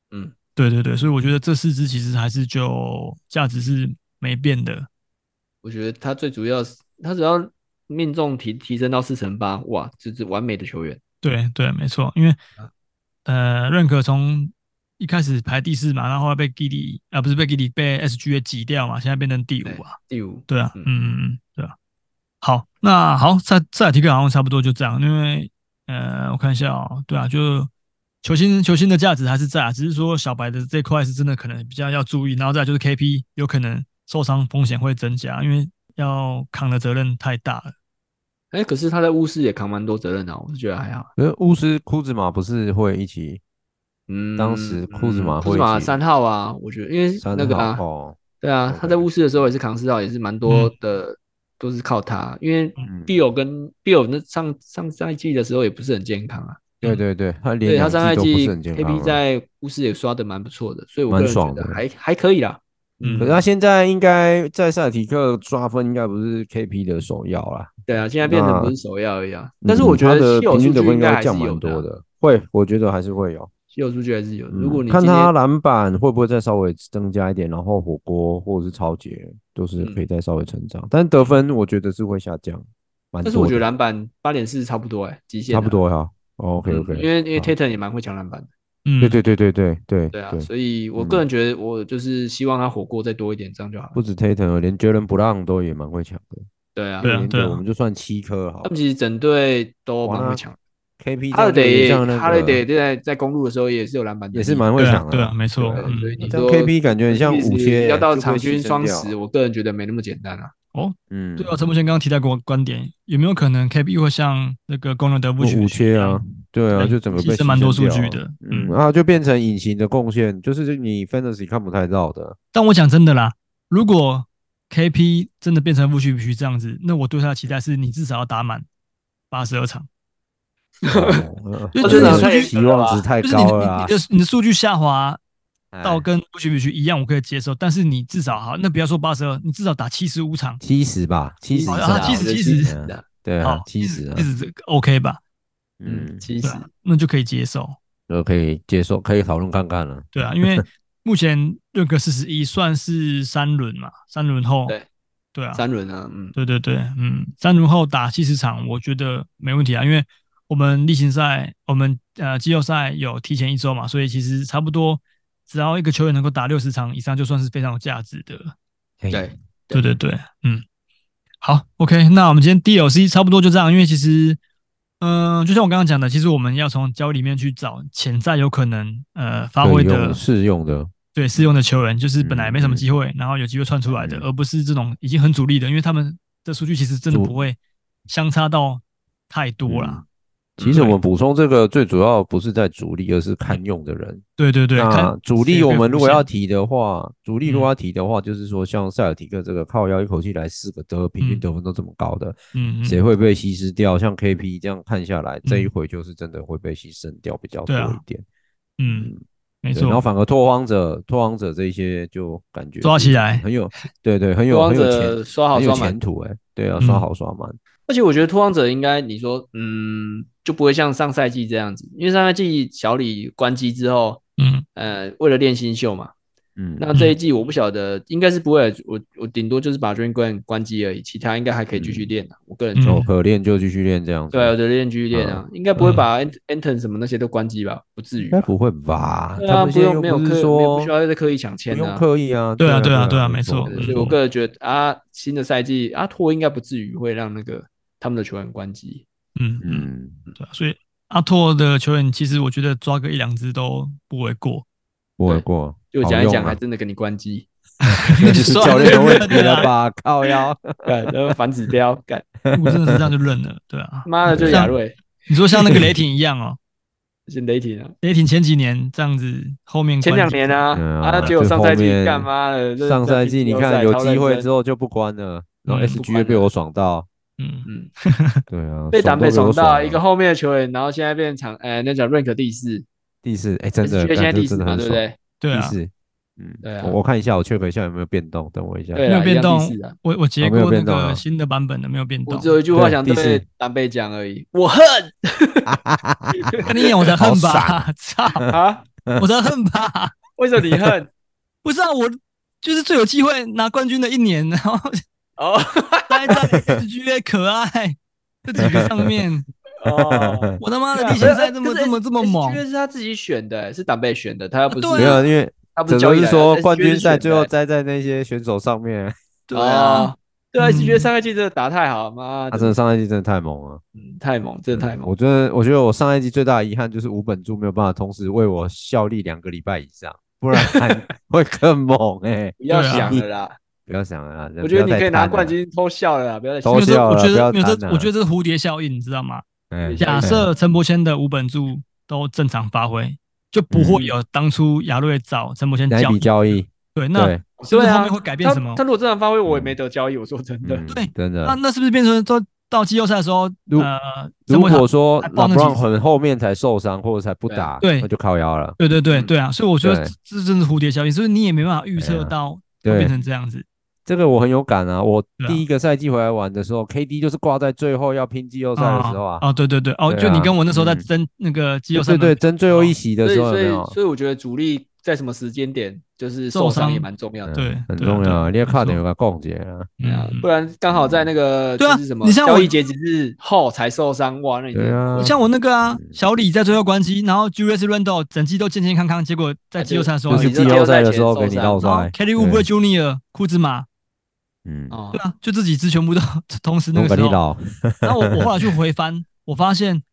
嗯，对对对，所以我觉得这四支其实还是就价值是没变的。我觉得他最主要是他只要命中提提升到四成八，哇，这是完美的球员。对对，没错，因为呃认可从。一开始排第四嘛，然后后来被 Giddey 啊，不是被 Giddey 被 SGA 挤掉嘛，现在变成第五啊，第五，对啊，嗯嗯嗯，对啊。好，那好，再再提个好像差不多就这样，因为呃，我看一下哦，对啊，就球星球星的价值还是在啊，只是说小白的这块是真的可能比较要注意，然后再就是 KP 有可能受伤风险会增加，因为要扛的责任太大了。哎、欸，可是他在巫师也扛蛮多责任的，我是觉得还好。因为巫师库兹马不是会一起。嗯，当时库兹马库兹马三号啊，我觉得因为那个啊，对啊，他在巫师的时候也是扛四号，也是蛮多的，都是靠他。因为 Bill 跟 Bill 那上上赛季的时候也不是很健康啊。对对对，他连对他上赛季 KP 在巫师也刷的蛮不错的，所以我个人觉得还还可以啦。嗯，可是他现在应该在塞尔提克抓分应该不是 KP 的首要啦。对啊，现在变成不是首要而已啊。但是我觉得平均得分应该降蛮多的，会，我觉得还是会有。稀有数据还是有，如果你看他篮板会不会再稍微增加一点，然后火锅或者是超节都是可以再稍微成长，但得分我觉得是会下降。但是我觉得篮板八点四差不多哎，极限差不多哈。OK OK，因为因为 Tatum 也蛮会抢篮板的。嗯，对对对对对对对啊，所以我个人觉得我就是希望他火锅再多一点，这样就好。不止 Tatum，连 Jaylen Brown 都也蛮会抢的。对啊，对对，我们就算七颗好。他们其实整队都蛮会抢。K P 哈雷德，哈雷德在在公路的时候也是有篮板，也是蛮会抢的。对啊，没错。所以你说 K P 感觉很像五切，要到场均双十，我个人觉得没那么简单啊。哦，嗯，对啊，陈柏谦刚刚提到过观点，有没有可能 K P 会像那个公牛德布五切啊？对啊，就整个被牺牲蛮多数据的。嗯啊，就变成隐形的贡献，就是你 Fantasy 看不太到的。但我讲真的啦，如果 K P 真的变成不屈不屈这样子，那我对他的期待是你至少要打满八十二场。就是你数据期望值太高了，就是你的数据下滑到跟不屈不屈一样，我可以接受。但是你至少好，那不要说八十二，你至少打七十五场，七十吧，七十，七十，七十，对啊，七十，七十这个 OK 吧？嗯，七十，那就可以接受，都可以接受，可以讨论看看了。对啊，因为目前认可四十一算是三轮嘛，三轮后，对，对啊，三轮啊，嗯，对对对，嗯，三轮后打七十场，我觉得没问题啊，因为。我们例行赛，我们呃季后赛有提前一周嘛，所以其实差不多，只要一个球员能够打六十场以上，就算是非常有价值的。对对。对对，嗯，好，OK，那我们今天 DLC 差不多就这样，因为其实，嗯、呃，就像我刚刚讲的，其实我们要从交易里面去找潜在有可能呃发挥的适用的，对适用的球员，就是本来没什么机会，嗯、然后有机会窜出来的，嗯、而不是这种已经很主力的，因为他们的数据其实真的不会相差到太多啦。嗯。其实我们补充这个最主要不是在主力，而是看用的人。对对对，那主力我们如果要提的话，主力如果要提的话，就是说像塞尔提克这个靠腰一口气来四个得，平均得分都这么高的，嗯，谁会被稀释掉？像 KP 这样看下来，这一回就是真的会被牺牲掉比较多一点。嗯，没错。然后反而拓荒者、拓荒者这些就感觉抓起来很有，对对，很有很有前刷好刷前途哎，对啊，刷好刷满。而且我觉得拓荒者应该你说，嗯，就不会像上赛季这样子，因为上赛季小李关机之后，嗯，呃，为了练新秀嘛，嗯，那这一季我不晓得，应该是不会，我我顶多就是把 Dream Green 关机而已，其他应该还可以继续练的。我个人觉得可练就继续练这样子，对，有的练继续练啊，应该不会把 Anton 什么那些都关机吧？不至于，应该不会吧？他们不用没有刻说不需要再刻意抢签啊，不用刻意啊，对啊对啊对啊，没错。所以我个人觉得啊，新的赛季阿拓应该不至于会让那个。他们的球员关机。嗯嗯，对啊，所以阿拓的球员其实我觉得抓个一两只都不为过，不为过。就讲一讲，还真的给你关机，那是教练的问题了吧？靠腰，干，反指标，干，我真的是这样就认了，对啊。妈的，就亚瑞，你说像那个雷霆一样哦。是雷霆啊，雷霆前几年这样子，后面前两年啊，啊，结果上赛季干嘛了？上赛季你看有机会之后就不关了，然后 SGA 被我爽到，嗯嗯，对啊，被挡被爽到一个后面的球员，然后现在变成哎，那叫 rank 第四，第四，哎，真的，现在第四嘛，对不对？对啊，第四，嗯，对啊，我看一下我 check 一下有没有变动，等我一下，对没有变动，我我截过那个新的版本的没有变动，我只有一句话想对丹贝讲而已，我恨。跟你演我才恨吧！操 啊！我才恨吧？为什么你恨？不是啊我就是最有机会拿冠军的一年，然后哦，待在 SGA 可爱这几个上面哦，我他妈的例行赛这么这么这么猛，因为是他自己选的，是党贝选的，他又不是没有，因为他不是说冠军赛最后栽在那些选手上面，对啊。对啊，是觉得上赛季真的打太好，妈！他真的上赛季真的太猛了，嗯，太猛，真的太猛。我觉得，我觉得我上赛季最大的遗憾就是吴本柱没有办法同时为我效力两个礼拜以上，不然 会更猛哎！不要想了啦，不要想了啦。我觉得你可以拿冠军偷笑了啦，不要再偷笑了。我觉得我觉得这是蝴蝶效应，你知道吗？假设陈柏谦的五本柱都正常发挥，就不会有当初亚瑞找陈柏谦交易。对，那。是不是后面会改变什么？他如果正常发挥，我也没得交易。我说真的，对，真的。那那是不是变成说到季后赛的时候，呃，如果说拉布朗很后面才受伤或者才不打，对，那就靠腰了。对对对对啊！所以我觉得这真是蝴蝶效应，所以你也没办法预测到会变成这样子。这个我很有感啊！我第一个赛季回来玩的时候，KD 就是挂在最后要拼季后赛的时候啊。哦，对对对，哦，就你跟我那时候在争那个季后赛，对对，争最后一席的时候，所以所以我觉得主力。在什么时间点就是受伤也蛮重要的，对，很重要。你要靠点有个共结啊，不然刚好在那个就是什么，你像交易截止日后才受伤，哇，那对啊。你像我那个啊，小李在最后关机，然后 Julius Randle 整季都健健康康，结果在季后赛的时候，就是季后赛的时候给你闹出来。Kelly Oubre Junior 库兹马，嗯，对啊，就这几只全部都 同时那个时候。然后我 我后来去回翻，我发现。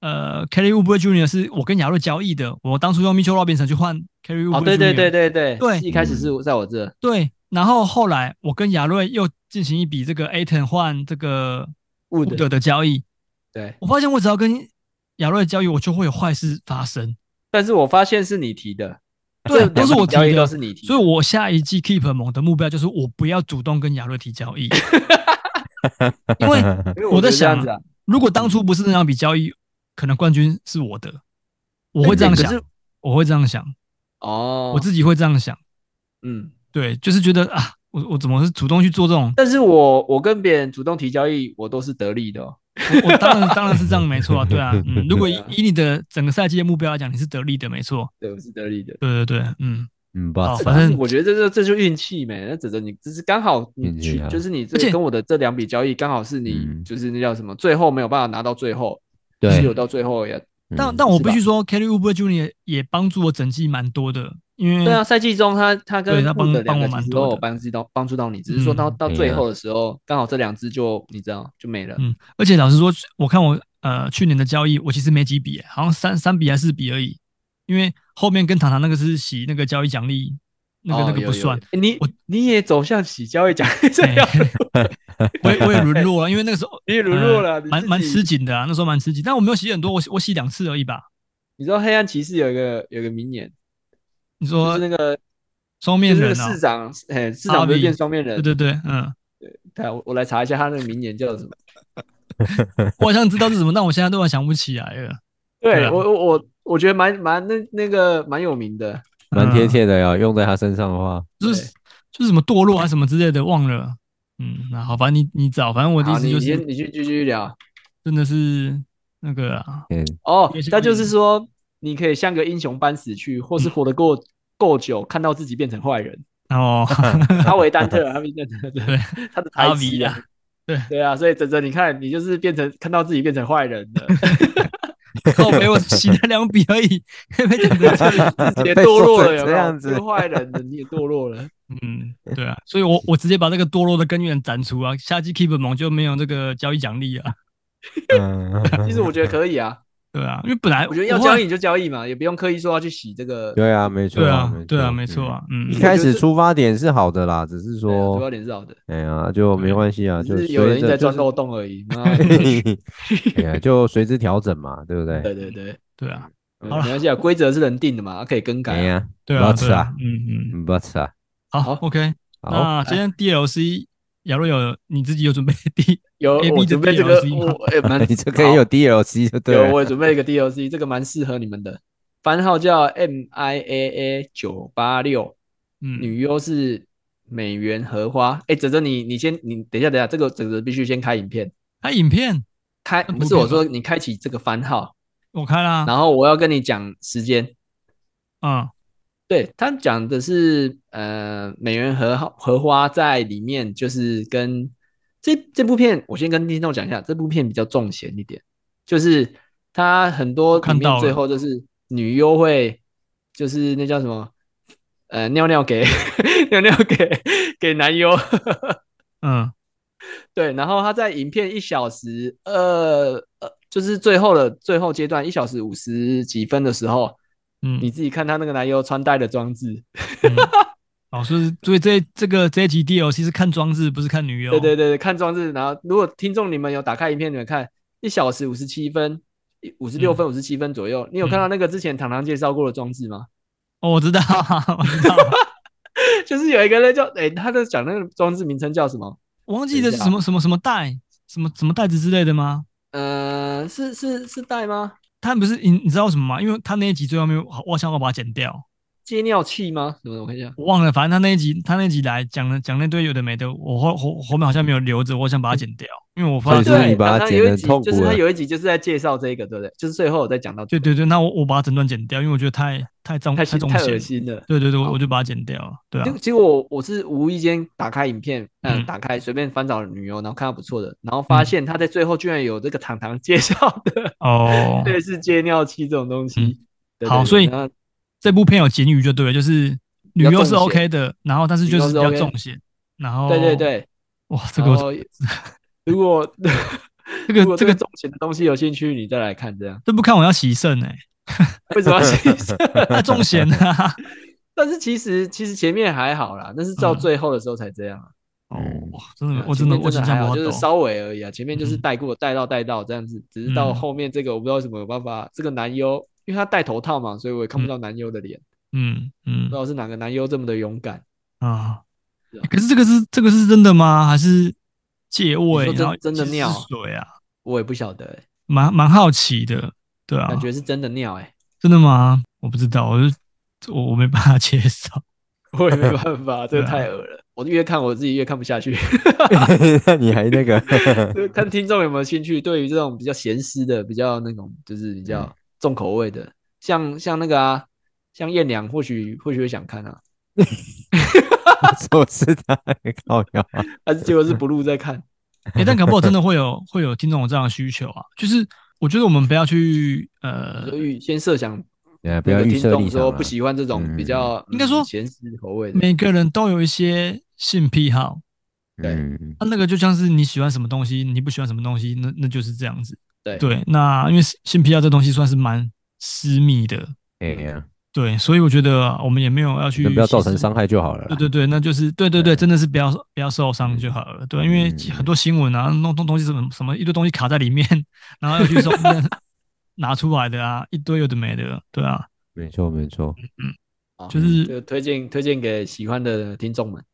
呃，Kelly Oubre Jr. 是我跟亚瑞交易的。我当初用 Mitchell Robinson 去换 Kelly Oubre Jr. 对对对对对对，一开始是在我这。对，然后后来我跟亚瑞又进行一笔这个 Ayton 换这个 Wood 的交易。对，我发现我只要跟亚瑞交易，我就会有坏事发生。但是我发现是你提的，对，都是我提的，都是你提。所以我下一季 Keep 猛的目标就是我不要主动跟亚瑞提交易，因为我在想，如果当初不是那样笔交易。可能冠军是我的，我会这样想，我会这样想，哦，我自己会这样想，嗯，对，就是觉得啊，我我怎么是主动去做这种？但是我我跟别人主动提交易，我都是得利的，我我当然当然是这样，没错啊，对啊，嗯，如果以以你的整个赛季的目标来讲，你是得利的，没错，对，我是得利的，对对对，嗯嗯，吧，反正我觉得这这这就运气没，那只是你只是刚好你去，就是你这跟我的这两笔交易刚好是你就是那叫什么，最后没有办法拿到最后。对，有到最后也，但但我必须说，Kelly Uber Junior 也帮助我整季蛮多的，因为对啊，赛季中他他跟他帮帮我蛮多，帮助到帮助到你，只是说到到最后的时候，刚好这两只就你知道就没了。嗯，而且老实说，我看我呃去年的交易，我其实没几笔，好像三三笔还是四笔而已，因为后面跟糖糖那个是洗那个交易奖励。那个那个不算，你我你也走向洗交易奖励这样，我也我也沦落了，因为那个时候 你也沦落了，蛮蛮吃紧的啊，那时候蛮吃紧，但我没有洗很多，我我洗两次而已吧。你知道黑暗骑士有一个有个名言，你说那个双面人市长，哎，市长不是变双面人？对对对，嗯，对，对我我来查一下他那个名言叫什么，我好像知道是什么，但我现在突然想不起来了。对我我我我觉得蛮蛮那那个蛮有名的。蛮贴切的呀，用在他身上的话，就是就是什么堕落啊什么之类的，忘了。嗯，那好，反正你你找，反正我的意思就是，你去继续聊，真的是那个啊。嗯，哦，那就是说，你可以像个英雄般死去，或是活得够够久，看到自己变成坏人。哦，哈维丹特，哈维丹特，对，他的 台词啊，对对啊，所以哲哲，你看，你就是变成看到自己变成坏人了。靠北，我洗了两笔而已，被讲的直接堕落了，有没有？这样子，坏人你也堕落了。嗯，对啊，所以我我直接把这个堕落的根源斩除啊，下季 Keep 猛就没有这个交易奖励啊。嗯，其实我觉得可以啊。对啊，因为本来我觉得要交易你就交易嘛，也不用刻意说要去洗这个。对啊，没错。对啊，对啊，没错啊。嗯，一开始出发点是好的啦，只是说出发点是好的。哎呀，就没关系啊，就是有人在钻漏洞而已。哎呀，就随之调整嘛，对不对？对对对对啊。好了，没关系啊，规则是人定的嘛，可以更改。呀，对啊，不要吃啊，嗯嗯，不要吃啊。好，OK。那今天 DLC。亚瑞有你自己有准备 D 有我准备这个，哎，蛮 你这个也有 DLC 就对了。有，我也准备一个 DLC，这个蛮适合你们的。番号叫 M I A A 九八六，嗯，女优是美元荷花。哎，哲哲，你你先，你等一下，等一下，这个哲哲必须先开影片。开影片？开不是我说，你开启这个番号，我开了。然后我要跟你讲时间。嗯。对，他讲的是，呃，美元荷荷花在里面，就是跟这这部片，我先跟听众讲一下，这部片比较重咸一点，就是他很多里面最后就是女优会，就是那叫什么，呃，尿尿给 尿尿给给男优，嗯，对，然后他在影片一小时，呃呃，就是最后的最后阶段，一小时五十几分的时候。嗯，你自己看他那个男优穿戴的装置，哦，所以所以这这个这一集 DLC 是看装置，不是看女优。对对对，看装置。然后如果听众你们有打开影片，你们看一小时五十七分，五十六分五十七分左右，你有看到那个之前糖糖介绍过的装置吗？哦，我知道，我知道，就是有一个人叫哎，他在讲那个装置名称叫什么？我忘记的是什么什么什么袋，什么什么袋子之类的吗？呃，是是是袋吗？他不是你，你知道什么吗？因为他那一集最后面，我想我把它剪掉。接尿器吗？什么？我看一下，我忘了。反正他那一集，他那一集来讲了讲那堆有的没的，我后后后面好像没有留着，我想把它剪掉，因为我发现对，把它剪的痛苦。就是他有一集就是在介绍这个，对不对？就是最后我再讲到。对对对，那我我把它整段剪掉，因为我觉得太太脏太太恶心了。对对对，我就把它剪掉了。对啊。结果我我是无意间打开影片，嗯，打开随便翻找女优，然后看到不错的，然后发现他在最后居然有这个糖糖 介绍的哦，对，是接尿器这种东西。好，所以。这部片有警语就对了，就是女优是 OK 的，然后但是就是比较重险，然后对对对，哇，这个如果这个这个重咸的东西有兴趣，你再来看这样。这部看我要洗肾哎，为什么要洗肾？太 重咸了。但是其实其实前面还好啦，那是到最后的时候才这样。哦，真的，我真的我真的还好，就是稍微而已啊。前面就是带过带到带到这样子，只是到后面这个我不知道为什么有办法，这个男优。因为他戴头套嘛，所以我也看不到男优的脸。嗯嗯，不知道是哪个男优这么的勇敢啊？可是这个是这个是真的吗？还是借位？然后真的尿水啊？我也不晓得，哎，蛮蛮好奇的，对啊，感觉是真的尿，哎，真的吗？我不知道，我就我我没办法接受，我也没办法，这个太恶了。我越看我自己越看不下去。那你还那个？看听众有没有兴趣？对于这种比较咸湿的，比较那种，就是比较。重口味的，像像那个啊，像燕良或许或许会想看啊。我是他靠腰，还是结果是 Blue 在看？哎、欸，但搞不好真的会有会有听众有这样的需求啊。就是我觉得我们不要去呃，先设想，不要预设说不喜欢这种比较，应该说咸湿口味的。每个人都有一些性癖好，对，他那个就像是你喜欢什么东西，你不喜欢什么东西，那那就是这样子。对，对，那因为性癖好这东西算是蛮私密的，哎呀，对，所以我觉得我们也没有要去，不要造成伤害就好了。对对对，那就是对对对，真的是不要不要受伤就好了。对，因为很多新闻啊，弄东东西什么什么一堆东西卡在里面，然后要去说 拿出来的啊，一堆有的没的，对啊，没错没错，嗯，就是推荐推荐给喜欢的听众们。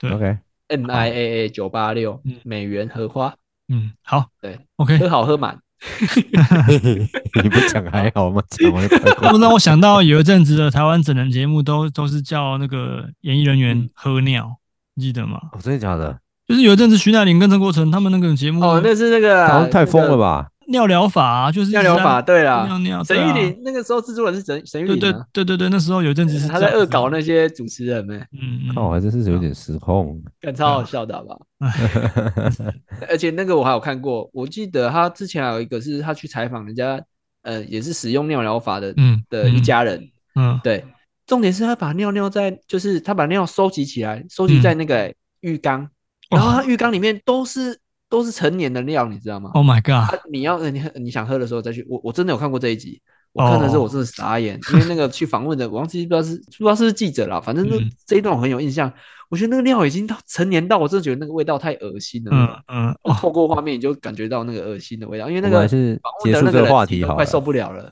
对，OK，M I A A 九八六美元荷花，嗯，好，对，OK，喝好喝满。你不讲还好吗？讲完不让我想到有一阵子的台湾整人节目都都是叫那个演艺人员喝尿，你记得吗？哦，真的假的？就是有一阵子徐乃麟跟陈国成他们那个节目，哦，那是那个好像太疯了吧？尿疗法啊，就是尿疗法，对啦，尿尿。沈玉琳那个时候制作人是沈沈玉琳，对对对对，那时候有一阵子是他在恶搞那些主持人们，嗯，那我还真是有点失控，感超好笑的，好不好？而且那个我还有看过，我记得他之前还有一个是他去采访人家呃，也是使用尿疗法的，嗯，的一家人，嗯，对。重点是他把尿尿在，就是他把尿收集起来，收集在那个浴缸，然后他浴缸里面都是都是成年的料，你知道吗？Oh my god！你要你你想喝的时候再去，我我真的有看过这一集。我看的时候，我真的傻眼，因为那个去访问的，我忘记不知道是不知道是不是记者啦，反正就这一段我很有印象。我觉得那个料已经到成年到，我真的觉得那个味道太恶心了。嗯嗯，透过画面你就感觉到那个恶心的味道，因为那个是结束这个话题，快受不了了。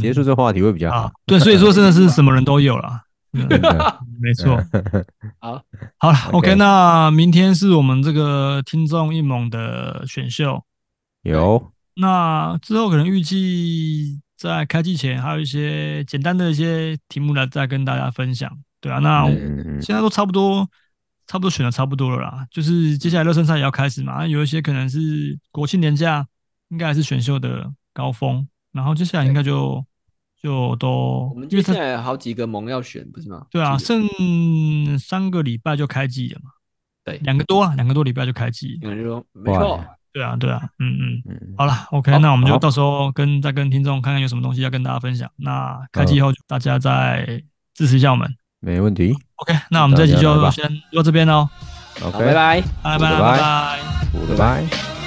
结束这个话题会比较好。对，所以说真的是什么人都有了。没错。好，好了，OK，那明天是我们这个听众一盟的选秀。有。那之后可能预计。在开季前，还有一些简单的一些题目来再跟大家分享，对啊，那现在都差不多，差不多选的差不多了啦，就是接下来热身赛也要开始嘛，有一些可能是国庆年假，应该还是选秀的高峰，然后接下来应该就就都，我们接下来有好几个盟要选，不是吗？对啊，剩三个礼拜就开季了嘛，对，两个多啊，两个多礼拜就开季，有人说没错。对啊，对啊，嗯嗯，好了，OK，那我们就到时候跟再跟听众看看有什么东西要跟大家分享。那开机以后，大家再支持一下我们，没问题。OK，那我们这期就先到这边喽。OK，拜拜，拜拜，拜拜，拜拜。